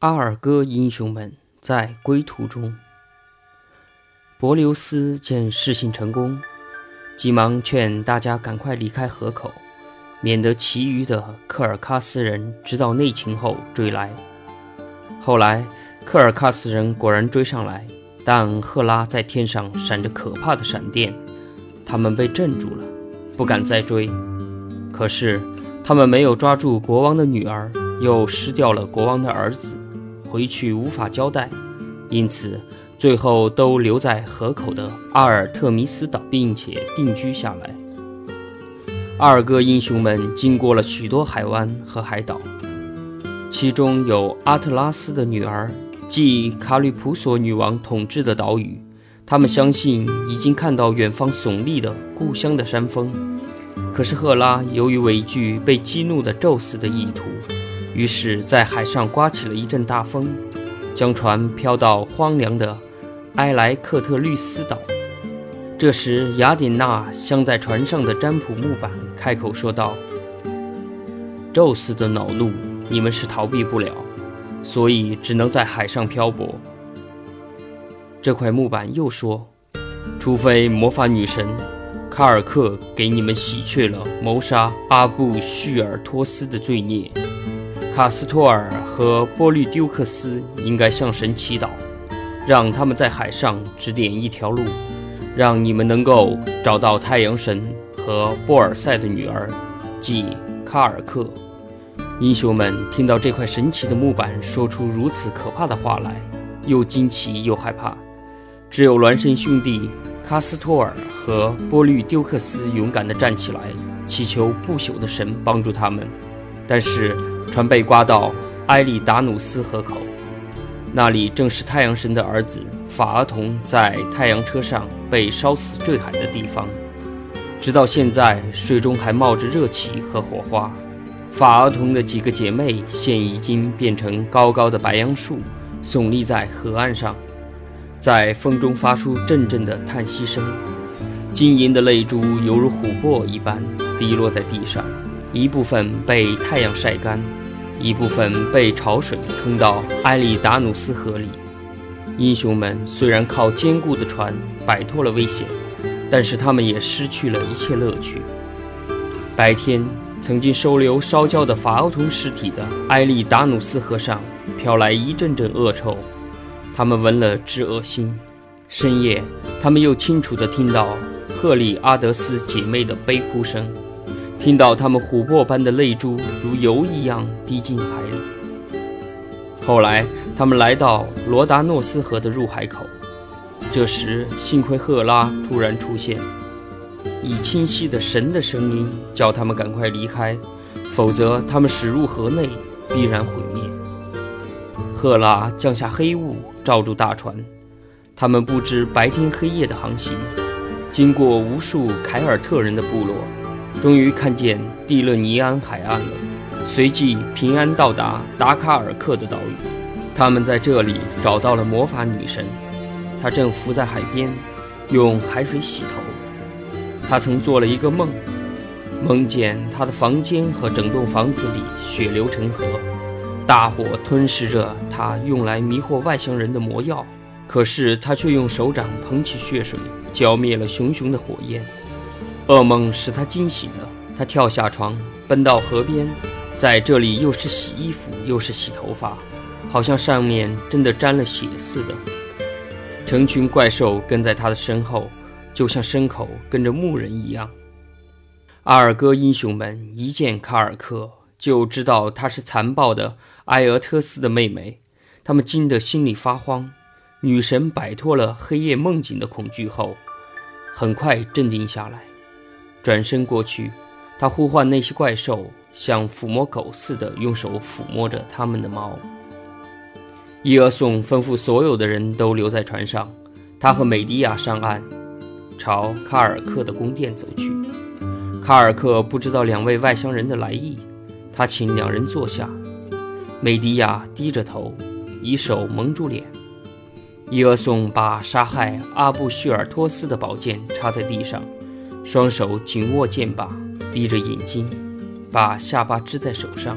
阿尔戈英雄们在归途中，伯留斯见事情成功，急忙劝大家赶快离开河口，免得其余的科尔喀斯人知道内情后追来。后来，科尔喀斯人果然追上来，但赫拉在天上闪着可怕的闪电，他们被镇住了，不敢再追。可是，他们没有抓住国王的女儿，又失掉了国王的儿子。回去无法交代，因此最后都留在河口的阿尔特弥斯岛，并且定居下来。阿尔戈英雄们经过了许多海湾和海岛，其中有阿特拉斯的女儿，即卡吕普索女王统治的岛屿。他们相信已经看到远方耸立的故乡的山峰。可是赫拉由于畏惧被激怒的宙斯的意图。于是，在海上刮起了一阵大风，将船飘到荒凉的埃莱克特律斯岛。这时，雅典娜镶在船上的占卜木板开口说道：“宙斯的恼怒，你们是逃避不了，所以只能在海上漂泊。”这块木板又说：“除非魔法女神卡尔克给你们洗去了谋杀阿布叙尔托斯的罪孽。”卡斯托尔和波利丢克斯应该向神祈祷，让他们在海上指点一条路，让你们能够找到太阳神和波尔塞的女儿，即卡尔克。英雄们听到这块神奇的木板说出如此可怕的话来，又惊奇又害怕。只有孪生兄弟卡斯托尔和波利丢克斯勇敢地站起来，祈求不朽的神帮助他们。但是。船被刮到埃利达努斯河口，那里正是太阳神的儿子法厄同在太阳车上被烧死坠海的地方。直到现在，水中还冒着热气和火花。法厄同的几个姐妹现已经变成高高的白杨树，耸立在河岸上，在风中发出阵阵的叹息声。晶莹的泪珠犹如琥珀一般滴落在地上，一部分被太阳晒干。一部分被潮水冲到埃利达努斯河里。英雄们虽然靠坚固的船摆脱了危险，但是他们也失去了一切乐趣。白天，曾经收留烧焦的法奥同尸体的埃利达努斯河上飘来一阵阵恶臭，他们闻了直恶心。深夜，他们又清楚地听到赫里阿德斯姐妹的悲哭声。听到他们琥珀般的泪珠如油一样滴进海里。后来，他们来到罗达诺斯河的入海口。这时，幸亏赫拉突然出现，以清晰的神的声音叫他们赶快离开，否则他们驶入河内必然毁灭。赫拉降下黑雾罩住大船，他们不知白天黑夜的航行，经过无数凯尔特人的部落。终于看见蒂勒尼安海岸了，随即平安到达达卡尔克的岛屿。他们在这里找到了魔法女神，她正伏在海边，用海水洗头。她曾做了一个梦，梦见她的房间和整栋房子里血流成河，大火吞噬着她用来迷惑外乡人的魔药。可是她却用手掌捧起血水，浇灭了熊熊的火焰。噩梦使他惊醒了，他跳下床，奔到河边，在这里又是洗衣服又是洗头发，好像上面真的沾了血似的。成群怪兽跟在他的身后，就像牲口跟着牧人一样。阿尔戈英雄们一见卡尔克，就知道她是残暴的埃俄特斯的妹妹，他们惊得心里发慌。女神摆脱了黑夜梦境的恐惧后，很快镇定下来。转身过去，他呼唤那些怪兽，像抚摸狗似的用手抚摸着它们的毛。伊俄宋吩咐所有的人都留在船上，他和美迪亚上岸，朝卡尔克的宫殿走去。卡尔克不知道两位外乡人的来意，他请两人坐下。美迪亚低着头，以手蒙住脸。伊俄宋把杀害阿布叙尔托斯的宝剑插在地上。双手紧握剑把，闭着眼睛，把下巴支在手上。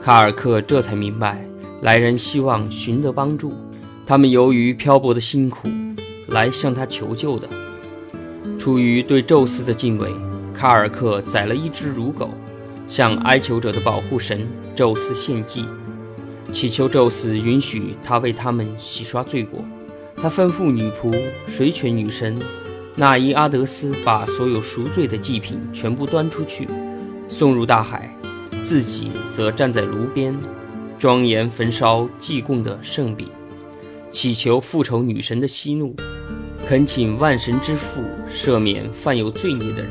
卡尔克这才明白，来人希望寻得帮助，他们由于漂泊的辛苦，来向他求救的。出于对宙斯的敬畏，卡尔克宰了一只乳狗，向哀求者的保护神宙斯献祭，祈求宙斯允许他为他们洗刷罪过。他吩咐女仆水犬女神那伊阿德斯把所有赎罪的祭品全部端出去，送入大海，自己则站在炉边，庄严焚烧祭供的圣饼，祈求复仇女神的息怒，恳请万神之父赦免犯有罪孽的人。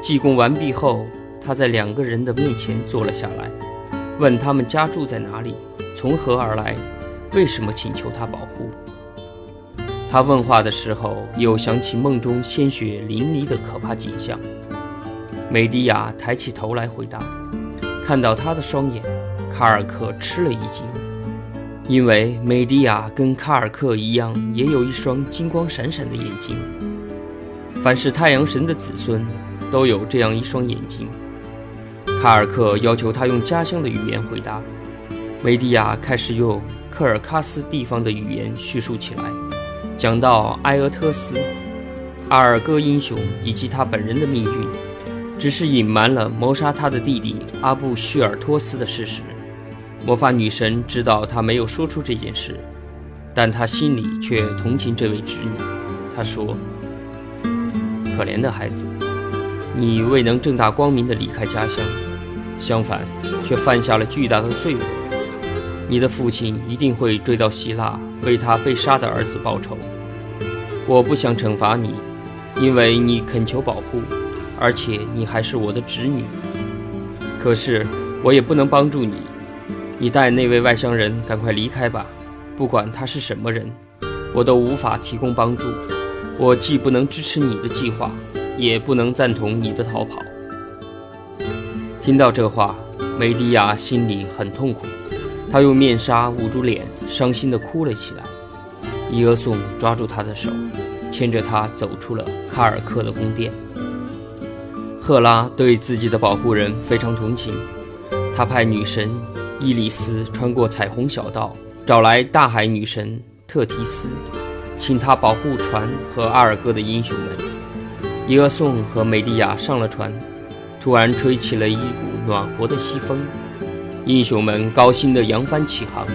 祭供完毕后，他在两个人的面前坐了下来，问他们家住在哪里，从何而来，为什么请求他保护。他问话的时候，又想起梦中鲜血淋漓的可怕景象。美迪亚抬起头来回答，看到他的双眼，卡尔克吃了一惊，因为美迪亚跟卡尔克一样，也有一双金光闪闪的眼睛。凡是太阳神的子孙，都有这样一双眼睛。卡尔克要求他用家乡的语言回答，美迪亚开始用科尔喀斯地方的语言叙述起来。讲到埃俄特斯、阿尔戈英雄以及他本人的命运，只是隐瞒了谋杀他的弟弟阿布叙尔托斯的事实。魔法女神知道他没有说出这件事，但她心里却同情这位侄女。她说：“可怜的孩子，你未能正大光明地离开家乡，相反，却犯下了巨大的罪恶。你的父亲一定会追到希腊。”为他被杀的儿子报仇。我不想惩罚你，因为你恳求保护，而且你还是我的侄女。可是我也不能帮助你。你带那位外乡人赶快离开吧，不管他是什么人，我都无法提供帮助。我既不能支持你的计划，也不能赞同你的逃跑。听到这话，梅迪亚心里很痛苦。他用面纱捂住脸，伤心地哭了起来。伊俄宋抓住他的手，牵着他走出了卡尔克的宫殿。赫拉对自己的保护人非常同情，他派女神伊里斯穿过彩虹小道，找来大海女神特提斯，请她保护船和阿尔戈的英雄们。伊俄宋和美蒂亚上了船，突然吹起了一股暖和的西风。英雄们高兴地扬帆起航，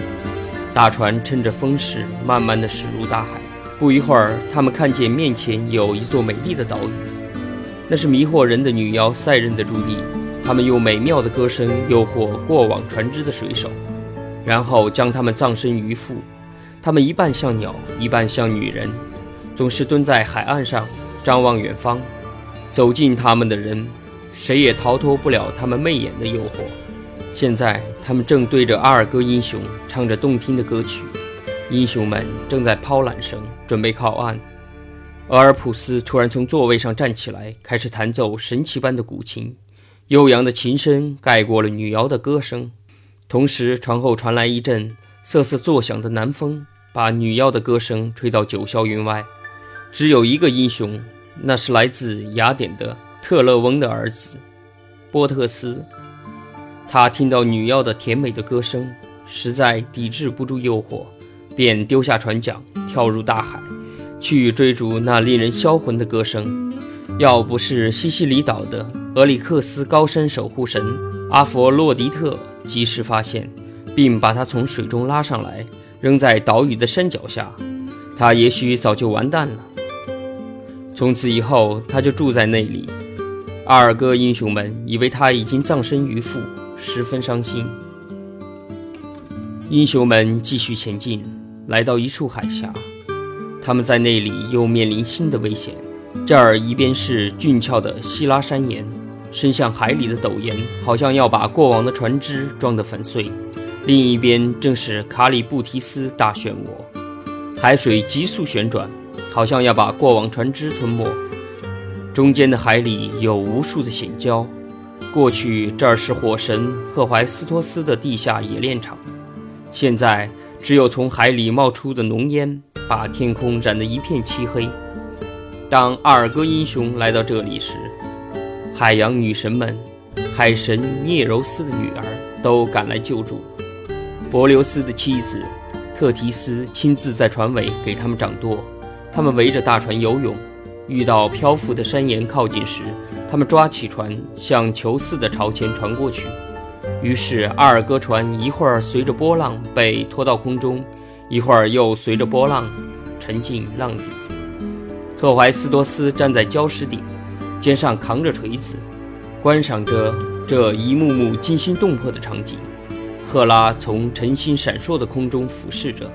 大船趁着风势，慢慢地驶入大海。不一会儿，他们看见面前有一座美丽的岛屿，那是迷惑人的女妖赛壬的驻地。他们用美妙的歌声诱惑过往船只的水手，然后将他们葬身鱼腹。他们一半像鸟，一半像女人，总是蹲在海岸上张望远方。走近他们的人，谁也逃脱不了他们媚眼的诱惑。现在，他们正对着阿尔戈英雄唱着动听的歌曲，英雄们正在抛缆绳，准备靠岸。俄尔普斯突然从座位上站起来，开始弹奏神奇般的古琴，悠扬的琴声盖过了女妖的歌声。同时，船后传来一阵瑟瑟作响的南风，把女妖的歌声吹到九霄云外。只有一个英雄，那是来自雅典的特勒翁的儿子波特斯。他听到女妖的甜美的歌声，实在抵制不住诱惑，便丢下船桨，跳入大海，去追逐那令人销魂的歌声。要不是西西里岛的俄里克斯高山守护神阿佛洛狄特及时发现，并把他从水中拉上来，扔在岛屿的山脚下，他也许早就完蛋了。从此以后，他就住在那里。阿尔戈英雄们以为他已经葬身鱼腹。十分伤心。英雄们继续前进，来到一处海峡，他们在那里又面临新的危险。这儿一边是俊俏的希拉山岩，伸向海里的陡岩好像要把过往的船只撞得粉碎；另一边正是卡里布提斯大漩涡，海水急速旋转，好像要把过往船只吞没。中间的海里有无数的险礁。过去这儿是火神赫淮斯托斯的地下冶炼厂，现在只有从海里冒出的浓烟，把天空染得一片漆黑。当阿尔戈英雄来到这里时，海洋女神们、海神涅柔斯的女儿都赶来救助。柏留斯的妻子特提斯亲自在船尾给他们掌舵，他们围着大船游泳。遇到漂浮的山岩靠近时，他们抓起船，像球似的朝前传过去。于是阿尔戈船一会儿随着波浪被拖到空中，一会儿又随着波浪沉进浪底。特怀斯多斯站在礁石顶，肩上扛着锤子，观赏着这一幕幕惊心动魄的场景。赫拉从晨星闪烁的空中俯视着，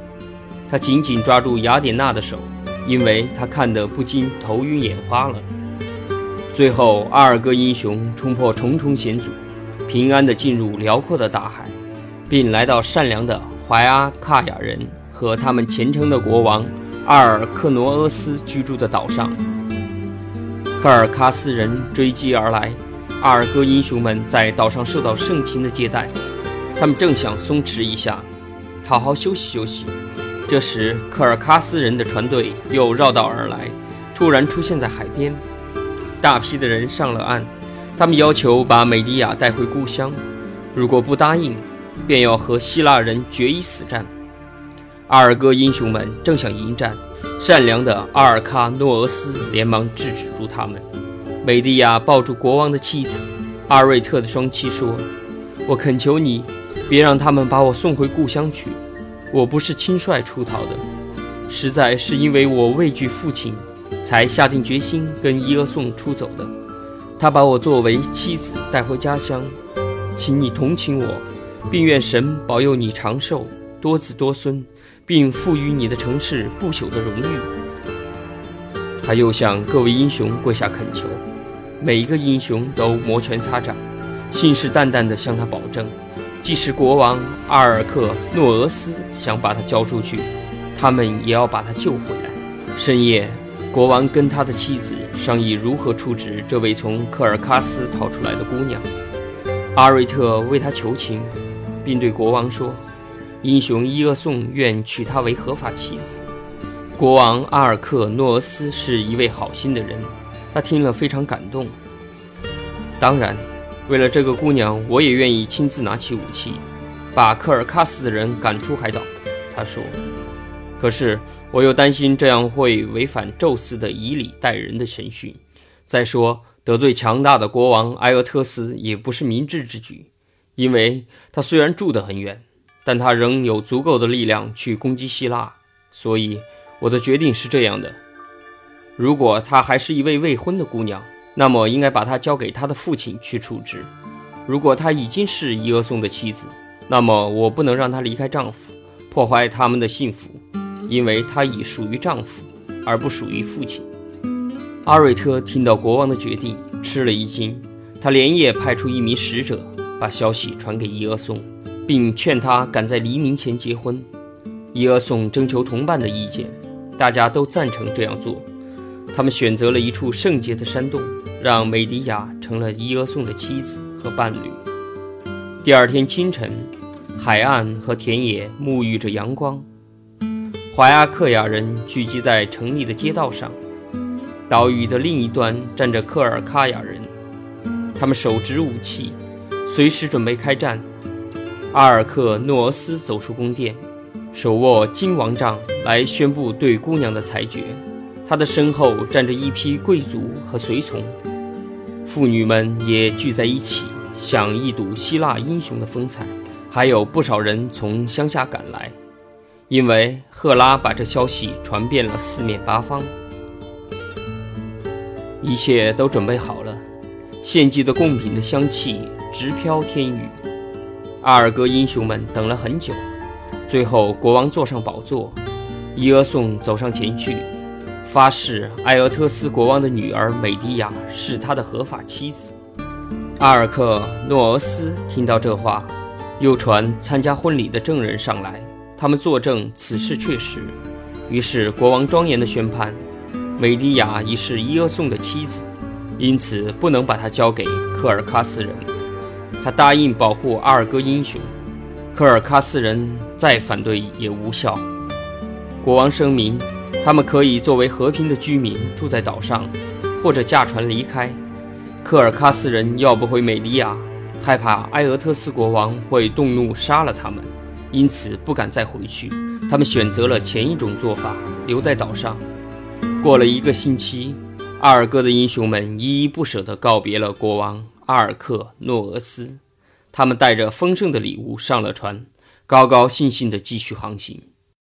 他紧紧抓住雅典娜的手。因为他看得不禁头晕眼花了。最后，阿尔戈英雄冲破重重险阻，平安地进入辽阔的大海，并来到善良的怀阿卡亚人和他们虔诚的国王阿尔克诺俄斯居住的岛上。科尔喀斯人追击而来，阿尔戈英雄们在岛上受到盛情的接待。他们正想松弛一下，好好休息休息。这时，科尔喀斯人的船队又绕道而来，突然出现在海边。大批的人上了岸，他们要求把美迪亚带回故乡，如果不答应，便要和希腊人决一死战。阿尔戈英雄们正想迎战，善良的阿尔喀诺俄斯连忙制止住他们。美迪亚抱住国王的妻子阿瑞特的双膝说：“我恳求你，别让他们把我送回故乡去。”我不是轻率出逃的，实在是因为我畏惧父亲，才下定决心跟伊俄宋出走的。他把我作为妻子带回家乡，请你同情我，并愿神保佑你长寿、多子多孙，并赋予你的城市不朽的荣誉。他又向各位英雄跪下恳求，每一个英雄都摩拳擦掌，信誓旦旦地向他保证。即使国王阿尔克诺俄斯想把他交出去，他们也要把他救回来。深夜，国王跟他的妻子商议如何处置这位从科尔喀斯逃出来的姑娘。阿瑞特为他求情，并对国王说：“英雄伊厄宋愿娶她为合法妻子。”国王阿尔克诺俄斯是一位好心的人，他听了非常感动。当然。为了这个姑娘，我也愿意亲自拿起武器，把科尔喀斯的人赶出海岛。他说：“可是我又担心这样会违反宙斯的以礼待人的神训。再说，得罪强大的国王埃俄特斯也不是明智之举，因为他虽然住得很远，但他仍有足够的力量去攻击希腊。所以，我的决定是这样的：如果她还是一位未婚的姑娘。”那么应该把她交给他的父亲去处置。如果她已经是伊俄宋的妻子，那么我不能让她离开丈夫，破坏他们的幸福，因为她已属于丈夫，而不属于父亲。阿瑞特听到国王的决定，吃了一惊。他连夜派出一名使者，把消息传给伊俄宋，并劝他赶在黎明前结婚。伊俄宋征求同伴的意见，大家都赞成这样做。他们选择了一处圣洁的山洞。让美迪亚成了伊俄宋的妻子和伴侣。第二天清晨，海岸和田野沐浴着阳光，怀阿克亚人聚集在城里的街道上。岛屿的另一端站着科尔喀亚人，他们手执武器，随时准备开战。阿尔克诺俄斯走出宫殿，手握金王杖来宣布对姑娘的裁决。他的身后站着一批贵族和随从。妇女们也聚在一起，想一睹希腊英雄的风采。还有不少人从乡下赶来，因为赫拉把这消息传遍了四面八方。一切都准备好了，献祭的贡品的香气直飘天宇。阿尔戈英雄们等了很久，最后国王坐上宝座，伊俄宋走上前去。发誓，埃俄特斯国王的女儿美迪亚是他的合法妻子。阿尔克诺俄斯听到这话，又传参加婚礼的证人上来，他们作证此事确实。于是国王庄严地宣判，美迪亚已是伊俄宋的妻子，因此不能把她交给科尔喀斯人。他答应保护阿尔戈英雄，科尔喀斯人再反对也无效。国王声明。他们可以作为和平的居民住在岛上，或者驾船离开。科尔喀斯人要不回美利亚，害怕埃俄特斯国王会动怒杀了他们，因此不敢再回去。他们选择了前一种做法，留在岛上。过了一个星期，阿尔戈的英雄们依依不舍地告别了国王阿尔克诺俄斯。他们带着丰盛的礼物上了船，高高兴兴地继续航行。